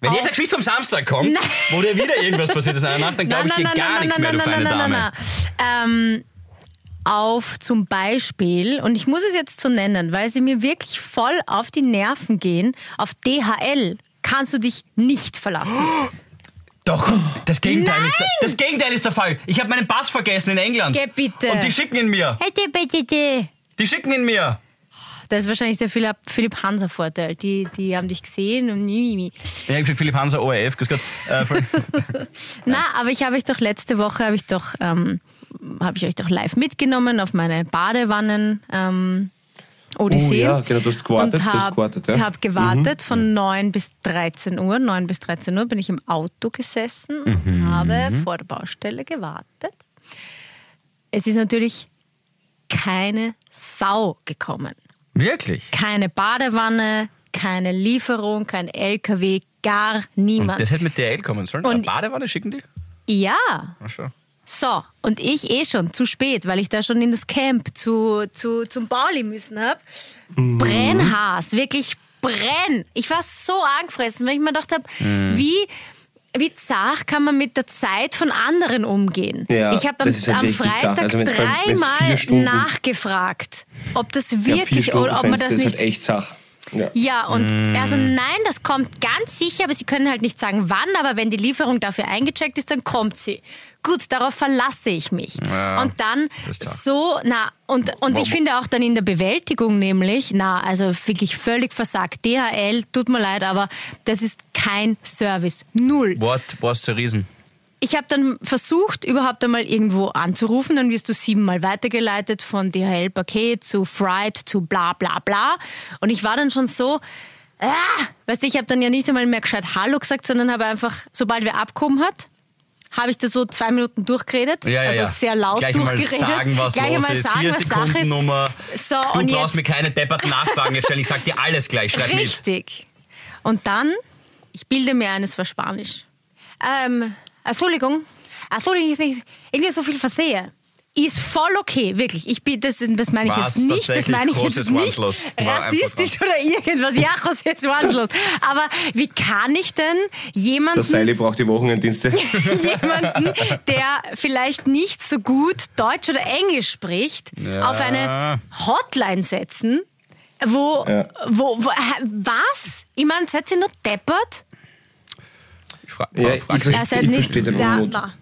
Wenn jetzt eine Geschichte vom Samstag kommt, wo dir wieder irgendwas passiert ist in einer Nacht, dann glaube ich dir gar nichts mehr, du feine Dame. Ähm, auf zum Beispiel, und ich muss es jetzt so nennen, weil sie mir wirklich voll auf die Nerven gehen, auf DHL kannst du dich nicht verlassen. Doch, das Gegenteil, ist der, das Gegenteil ist der Fall. Ich habe meinen Pass vergessen in England. Geh bitte. Und die schicken ihn mir. Bitte, bitte, bitte. Die schicken ihn mir. Das ist wahrscheinlich der Philipp, Philipp Hanser Vorteil. Die, die haben dich gesehen und nie. Ich habe gesagt, Philipp Hanser, ORF, grüß Gott. Äh, Na, aber ich habe euch doch letzte Woche habe ich doch ähm, habe ich euch doch live mitgenommen auf meine Badewannen ähm, Odyssee. Oh ja, genau, du hast gewartet, und hast habe gewartet, ja. Mhm. hab gewartet von 9 bis 13 Uhr. 9 bis 13 Uhr bin ich im Auto gesessen und Mhm. habe vor der Baustelle gewartet. Es ist natürlich keine Sau gekommen. Wirklich? Keine Badewanne, keine Lieferung, kein LKW, gar niemand. Das hätte mit DL kommen sollen. Und- Eine Badewanne schicken die? ja, Ach schon. so, und ich eh schon zu spät, weil ich da schon in das Camp zu, zu, zum Bauli müssen hab. Brennhaas, wirklich brenn. Ich war so angefressen, weil ich mir gedacht habe, wie, wie zart kann man mit der Zeit von anderen umgehen? Ja, ich habe am, ist halt am. Freitag Also dreimal nachgefragt, ob das Ja, wirklich Stunden oder ob man das ist nicht halt echt Sache. Ja. ja, und Mm. also nein, das kommt ganz sicher, aber sie können halt nicht sagen, wann, aber wenn die Lieferung dafür eingecheckt ist, dann kommt sie. Gut, darauf verlasse ich mich. Ja, und dann so, na, und, und ich finde auch dann in der Bewältigung nämlich, na, also wirklich völlig versagt. DHL, tut mir leid, aber das ist kein Service. Null. What was der Riesen? Ich habe dann versucht, überhaupt einmal irgendwo anzurufen. Dann wirst du siebenmal weitergeleitet von DHL-Paket zu Fright zu bla bla bla. Und ich war dann schon so, ah, weißt du, ich habe dann ja nicht einmal mehr gescheit Hallo gesagt, sondern habe einfach, sobald wer abgehoben hat, habe ich da so zwei Minuten durchgeredet. Ja, ja, also sehr laut Gleich durchgeredet. sagen, was Gleich los ist. sagen, Hier ist was die Sache Kundennummer. ist. So, du und brauchst mir keine depperten Nachfragen jetzt stellen. Ich sag dir alles gleich. Schreib mit. Richtig. Und dann, ich bilde mir ein, es war Spanisch. Ähm, Entschuldigung, Entschuldigung, ich irgendwie so viel versehe. Ist voll okay, wirklich. Ich bin, das, das meine ich Was jetzt nicht. Das meine ich jetzt nicht rassistisch oder irgendwas. Ja, José Swanslos. Aber wie kann ich denn jemanden Der Seili braucht die Wochenenddienste. jemanden, der vielleicht nicht so gut Deutsch oder Englisch spricht, Ja. auf eine Hotline setzen, wo, Ja. wo, wo was? Ich meine, seid ihr nur deppert? Ich fra Ja, ich frag's verstehe- mich. Ihr seid ich verstehe den ja, Unmut. na.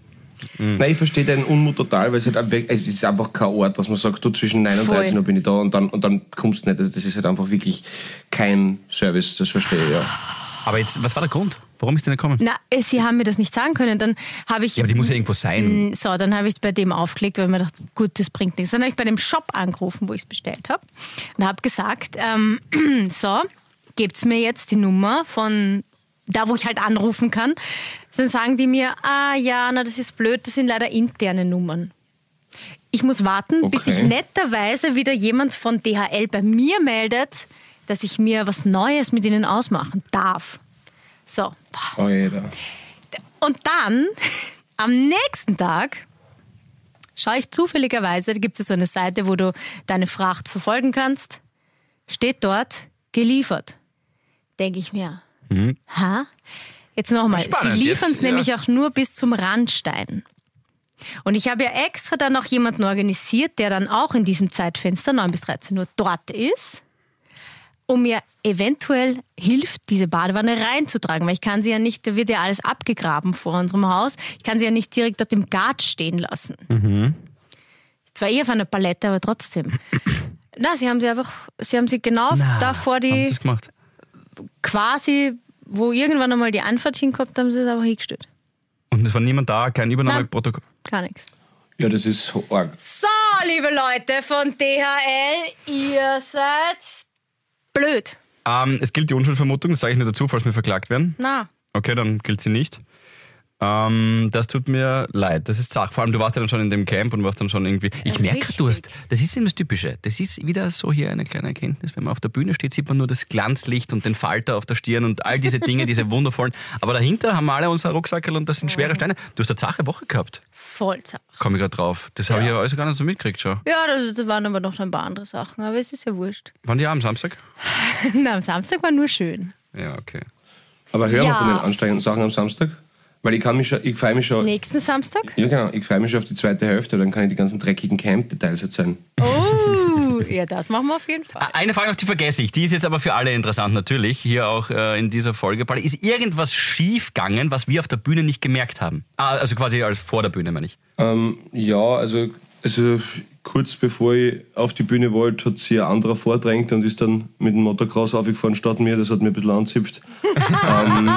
Nein, ich verstehe deinen Unmut total, weil es halt einfach, es ist einfach kein Ort, dass man sagt, du zwischen 9 und Voll. 13 Uhr bin ich da und dann, und dann kommst du nicht. Also das ist halt einfach wirklich kein Service, das verstehe ich, ja. Aber jetzt, was war der Grund? Warum ist nicht gekommen? Na, äh, sie haben mir das nicht sagen können. Dann habe ich. Ja, aber die muss ja irgendwo sein. So, dann habe ich bei dem aufgelegt, weil ich mir dachte, gut, das bringt nichts. Dann habe ich bei dem Shop angerufen, wo ich es bestellt habe. Und habe gesagt, ähm, so, gebt's mir jetzt die Nummer von da, wo ich halt anrufen kann. Dann sagen die mir, ah ja, na das ist blöd, das sind leider interne Nummern. Ich muss warten, bis Okay. sich netterweise wieder jemand von DHL bei mir meldet, dass ich mir was Neues mit ihnen ausmachen darf. So, Oh, und dann, am nächsten Tag, schaue ich zufälligerweise, da gibt es so eine Seite, wo du deine Fracht verfolgen kannst, steht dort, geliefert. Denke ich mir, ha? Jetzt nochmal, sie liefern es ja. nämlich auch nur bis zum Randstein. Und ich habe ja extra dann noch jemanden organisiert, der dann auch in diesem Zeitfenster 9 bis 13 Uhr dort ist, um mir eventuell hilft, diese Badewanne reinzutragen, weil ich kann sie ja nicht, da wird ja alles abgegraben vor unserem Haus, ich kann sie ja nicht direkt dort im Gat stehen lassen. Ist Zwar eher auf einer Palette, aber trotzdem. Na, sie haben sie einfach, sie haben sie genau da vor die? Quasi, wo irgendwann einmal die Anfahrt hinkommt, haben sie es einfach hingestellt. Und es war niemand da, kein Übernahmeprotokoll. Gar nichts. Ja, das ist so arg. So, liebe Leute von DHL, ihr seid blöd. Ähm, es gilt die Unschuldvermutung, das sage ich nur dazu, falls wir verklagt werden. Na, Okay, dann gilt sie nicht. Ähm, das tut mir leid. Das ist Sache. Vor allem, du warst ja dann schon in dem Camp und warst dann schon irgendwie. Ich merke, du hast. Das ist eben das Typische. Das ist wieder so hier eine kleine Erkenntnis. Wenn man auf der Bühne steht, sieht man nur das Glanzlicht und den Falter auf der Stirn und all diese Dinge, diese wundervollen. Aber dahinter haben wir alle unser Rucksackel und das sind schwere Steine. Du hast eine Zache Woche gehabt. Vollzeit. Komme ich gerade drauf. Das habe ich ja alles gar nicht so mitgekriegt schon. Ja, das, das waren aber noch ein paar andere Sachen, aber es ist ja wurscht. Wann die am Samstag? Na, am Samstag war nur schön. Ja, okay. Aber hören wir Ja. von den anstrengenden Sachen am Samstag? Weil ich kann mich schon, ich freue mich schon. Nächsten Samstag? Ja, genau. Ich freue mich schon auf die zweite Hälfte, dann kann ich die ganzen dreckigen Camp-Details erzählen. Oh, ja, das machen wir auf jeden Fall. Eine Frage noch, die vergesse ich. Die ist jetzt aber für alle interessant natürlich. Hier auch äh, in dieser Folge. Ist irgendwas schiefgegangen, was wir auf der Bühne nicht gemerkt haben? Ah, also quasi als vor der Bühne, meine ich. Ähm, ja, also, also kurz bevor ich auf die Bühne wollte, hat sie ein anderer vordrängt und ist dann mit dem Motocross aufgefahren statt mir. Das hat mir ein bisschen anzipft. ähm,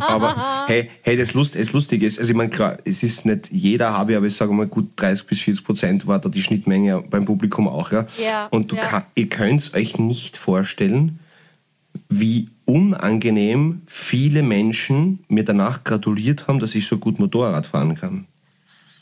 aber hey, hey das, Lust, das Lustige ist, also ich meine, klar, es ist nicht jeder habe, aber ich sage mal, gut 30 bis 40 Prozent war da die Schnittmenge beim Publikum auch. Ja? Ja, und du ja. kann, ihr könnt es euch nicht vorstellen, wie unangenehm viele Menschen mir danach gratuliert haben, dass ich so gut Motorrad fahren kann.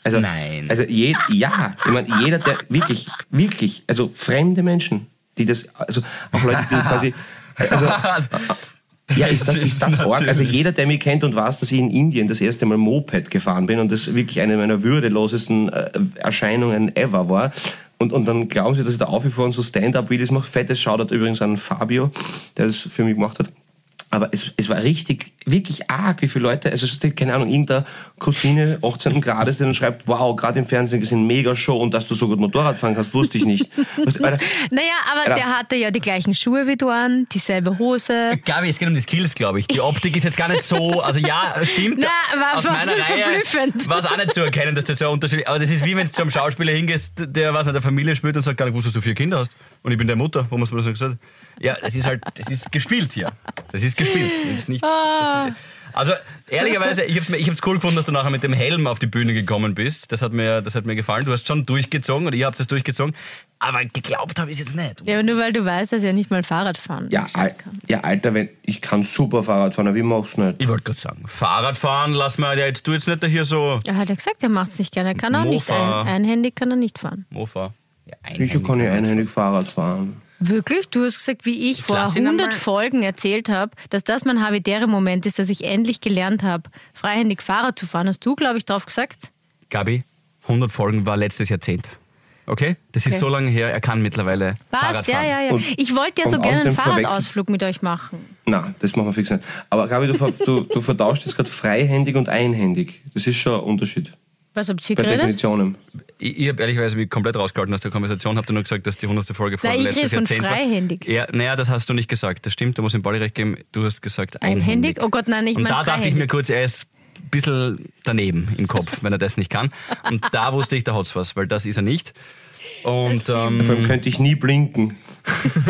Also, Nein. Also je, ja, ich meine, jeder, der wirklich, wirklich, also fremde Menschen, die das, also auch Leute, die quasi, also, ja, ist das, ist das arg? Also jeder, der mich kennt und weiß, dass ich in Indien das erste Mal Moped gefahren bin und das wirklich eine meiner würdelosesten äh, Erscheinungen ever war. Und, und dann glauben sie, dass ich da aufgefahren so Stand-Up-Videos mache. Fettes Shoutout übrigens an Fabio, der das für mich gemacht hat. Aber es, es war richtig, wirklich arg, wie viele Leute, also keine Ahnung, irgendeine Cousine 18. Grades, die dann schreibt, wow, gerade im Fernsehen gesehen, mega Show und dass du so gut Motorrad fahren kannst, wusste ich nicht. Du, Alter, Naja, aber Ja. der hatte ja die gleichen Schuhe wie du an, dieselbe Hose. Gabi, es geht um die Skills, glaube ich. Die Optik ist jetzt gar nicht so, also ja, stimmt. Na, war- Aus meiner schon Reihe verblüffend. war es auch nicht zu erkennen, dass das so unterschiedlich Aber das ist wie wenn du zum Schauspieler hingehst, der was in der Familie spielt und sagt, gar nicht gewusst, dass du vier Kinder hast. Und ich bin der Mutter, wo man es mir so gesagt hat. Ja, das ist halt, das ist gespielt hier. Das ist gespielt. Das ist nicht, das ist, Also ehrlicherweise, ich habe es cool gefunden, dass du nachher mit dem Helm auf die Bühne gekommen bist. Das hat mir, das hat mir gefallen. Du hast schon durchgezogen oder ihr habt es durchgezogen. Aber geglaubt habe ich es jetzt nicht. Ja, aber nur weil du weißt, dass er nicht mal Fahrrad fahren Ja, Al kann. ja, Alter, wenn, ich kann super Fahrrad fahren, aber ich mach's nicht. Ich wollte gerade sagen, Fahrradfahren lass mal ja jetzt du jetzt nicht da hier so Er hat ja gesagt, er macht es nicht gerne. Er kann auch nicht Mofa. ein, einhändig kann er nicht fahren. Mofa. Ja, Sicher kann ich einhändig Fahrrad fahren. Wirklich? Du hast gesagt, wie ich vor lass ihn 100 einmal. Folgen erzählt habe, dass das mein Habitäre-Moment ist, dass ich endlich gelernt habe, freihändig Fahrrad zu fahren. Hast du, glaube ich, drauf gesagt? Gabi, 100 Folgen war letztes Jahrzehnt. Okay? Das ist Okay. so lange her, er kann mittlerweile Fahrrad Passt, ja, fahren. ja, ja. Und- ich wollte ja so gerne einen Fahrradausflug mit euch machen. Nein, das machen wir fix nicht. Aber Gabi, du, du, du vertauscht jetzt gerade freihändig und einhändig. Das ist schon ein Unterschied. Was habt ihr Bei geredet? Definitionen. Ich, ich habe ehrlicherweise mich komplett rausgehalten aus der Konversation, habe nur gesagt, dass die 100. Folge von Nein, ich letztes rede von Jahrzehnt war. freihändig. Ja, naja, das hast du nicht gesagt. Das stimmt, du musst dem Bali recht geben. Du hast gesagt Einhändig? einhändig. Oh Gott, nein, ich Und meine da dachte ich freihändig. mir kurz, er ist ein bisschen daneben im Kopf, wenn er das nicht kann. Und da wusste ich, da hat's was, weil das ist er nicht. Und stimmt. ähm, Vor allem könnte ich nie blinken.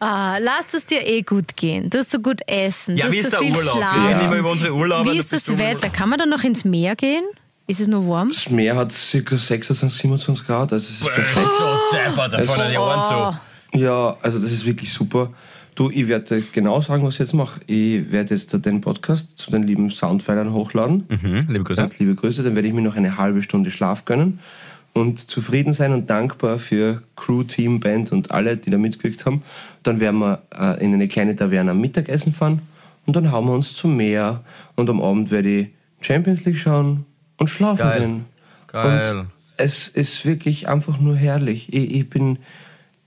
Ah, lass es dir eh gut gehen. Du hast so gut essen. ja, du wie hast ist so der viel Urlaub? Schlaf. Wir reden immer über unsere Urlaube. Wie ist das Wetter? Kann man da noch ins Meer gehen? Ist es nur warm? Das Meer hat ca. 26, 27 Grad. Also es ist perfekt. So deppert, da fallen die Ohren zu. Ja, also das ist wirklich super. Du, ich werde genau sagen, was ich jetzt mache. Ich werde jetzt den Podcast zu den lieben Soundfilern hochladen. Mhm, liebe Grüße. Ganz liebe Grüße. Dann werde ich mir noch eine halbe Stunde Schlaf gönnen und zufrieden sein und dankbar für Crew, Team, Band und alle, die da mitgewirkt haben. Dann werden wir äh, in eine kleine Taverne am Mittagessen fahren und dann hauen wir uns zum Meer und am Abend werde ich Champions League schauen und schlafen Geil. gehen. Geil. Und es ist wirklich einfach nur herrlich. Ich, ich bin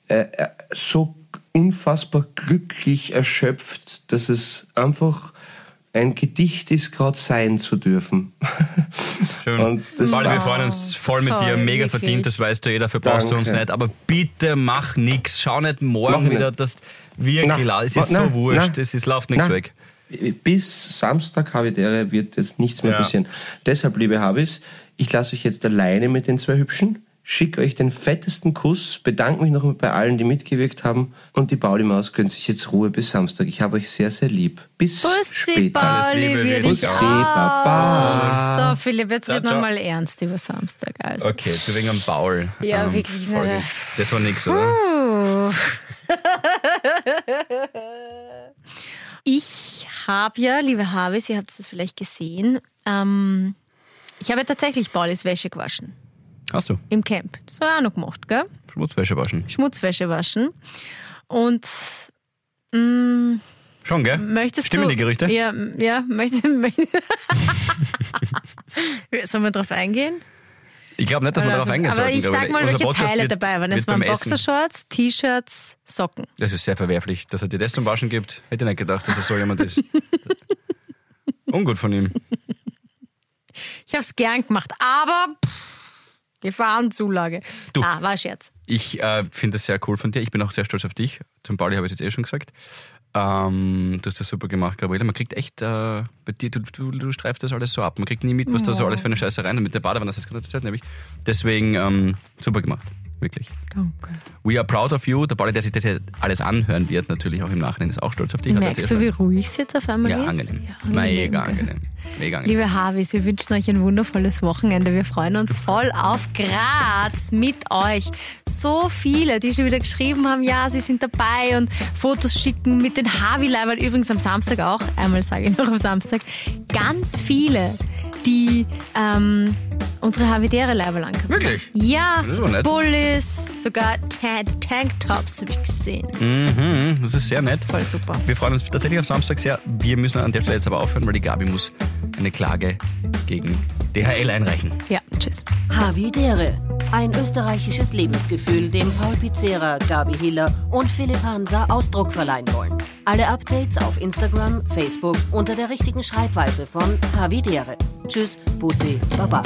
äh, äh, so unfassbar glücklich erschöpft, dass es einfach ein Gedicht ist, gerade sein zu dürfen. Schön. Und das Bali, wir freuen uns voll mit Voll, dir. Mega wirklich. verdient, das weißt du eh, dafür brauchst du uns nicht. Aber bitte mach nix. Schau nicht Mach morgen ich wieder, nicht. dass wirklich, Na, es ist na, so wurscht, na, es ist, läuft nichts weg. Bis Samstag Habitäre wird jetzt nichts mehr Ja. passieren. Deshalb, liebe Habis, ich lasse euch jetzt alleine mit den zwei Hübschen, schicke euch den fettesten Kuss, bedanke mich noch bei allen, die mitgewirkt haben und die Pauli-Maus gönnt sich jetzt Ruhe bis Samstag. Ich habe euch sehr, sehr lieb. Bis Bussi, später. Pauli, Liebe, wir wirklich dich Bussi, auch. Baba. So, Philipp, jetzt Ciao, wird nochmal ernst über Samstag. Also. Okay, du wegen am Baul. Ja, ähm, wirklich Folge. nicht. Das war nix, oder? Uh. Ich habe ja, liebe Havis, ihr habt es vielleicht gesehen, ähm, ich habe ja tatsächlich Paulis Wäsche gewaschen. Hast du. Im Camp. Das habe ich auch noch gemacht, gell? Schmutzwäsche waschen. Schmutzwäsche waschen. Und mh, Schon, gell? möchtest Stimmen du... die Gerüchte? Ja, ja, möchtest möcht- Sollen wir drauf eingehen? Ich glaube nicht, dass wir darauf eingehen Aber sollten. ich glaube sag mal, welche Podcast Teile dabei waren. Es waren Boxershorts, T-Shirts, Socken. Das ist sehr verwerflich, dass er dir das zum Waschen gibt. Hätte ich nicht gedacht, dass das so jemand ist. Ungut von ihm. Ich habe es gern gemacht, aber pff, Gefahrenzulage. Du. Ah, war ein Scherz. Ich äh, finde das sehr cool von dir. Ich bin auch sehr stolz auf dich. Zum Pauli habe ich es jetzt eh schon gesagt. Ähm, du hast das super gemacht, Gabriele. Man kriegt echt, äh, bei dir, du, du, du streifst das alles so ab. Man kriegt nie mit, was da so alles für eine Scheiße rein. Und mit der Badewanne hast du das gerade erzählt, nämlich. Deswegen, ähm, super gemacht. Wirklich. Danke. We are proud of you. Der Pauli, der sich das jetzt alles anhören wird, natürlich auch im Nachhinein, ist auch stolz auf dich. Er Merkst du, wie ruhig es jetzt auf einmal Ja, ist? angenehm. Ja, Mega gell? angenehm. Mega angenehm. Liebe Havis, wir wünschen euch ein wundervolles Wochenende. Wir freuen uns voll auf Graz mit euch. So viele, die schon wieder geschrieben haben, ja, sie sind dabei und Fotos schicken mit den Havi-Leibern. Übrigens am Samstag auch, einmal sage ich noch am Samstag, ganz viele, die ähm, unsere Havidere-Leiber angehabt haben. Wirklich? Ja, Das ist aber nett. Bullis, sogar Tan- Tanktops habe ich gesehen. Mhm, das ist sehr nett. Voll super. Wir freuen uns tatsächlich auf Samstag sehr. Wir müssen an der Stelle jetzt aber aufhören, weil die Gabi muss eine Klage gegen DHL einreichen. Ja, tschüss. Havidere. Ein österreichisches Lebensgefühl, dem Paul Pizzera, Gabi Hiller und Philipp Hansa Ausdruck verleihen wollen. Alle Updates auf Instagram, Facebook unter der richtigen Schreibweise von Havidere. Tschüss, Bussi, Baba.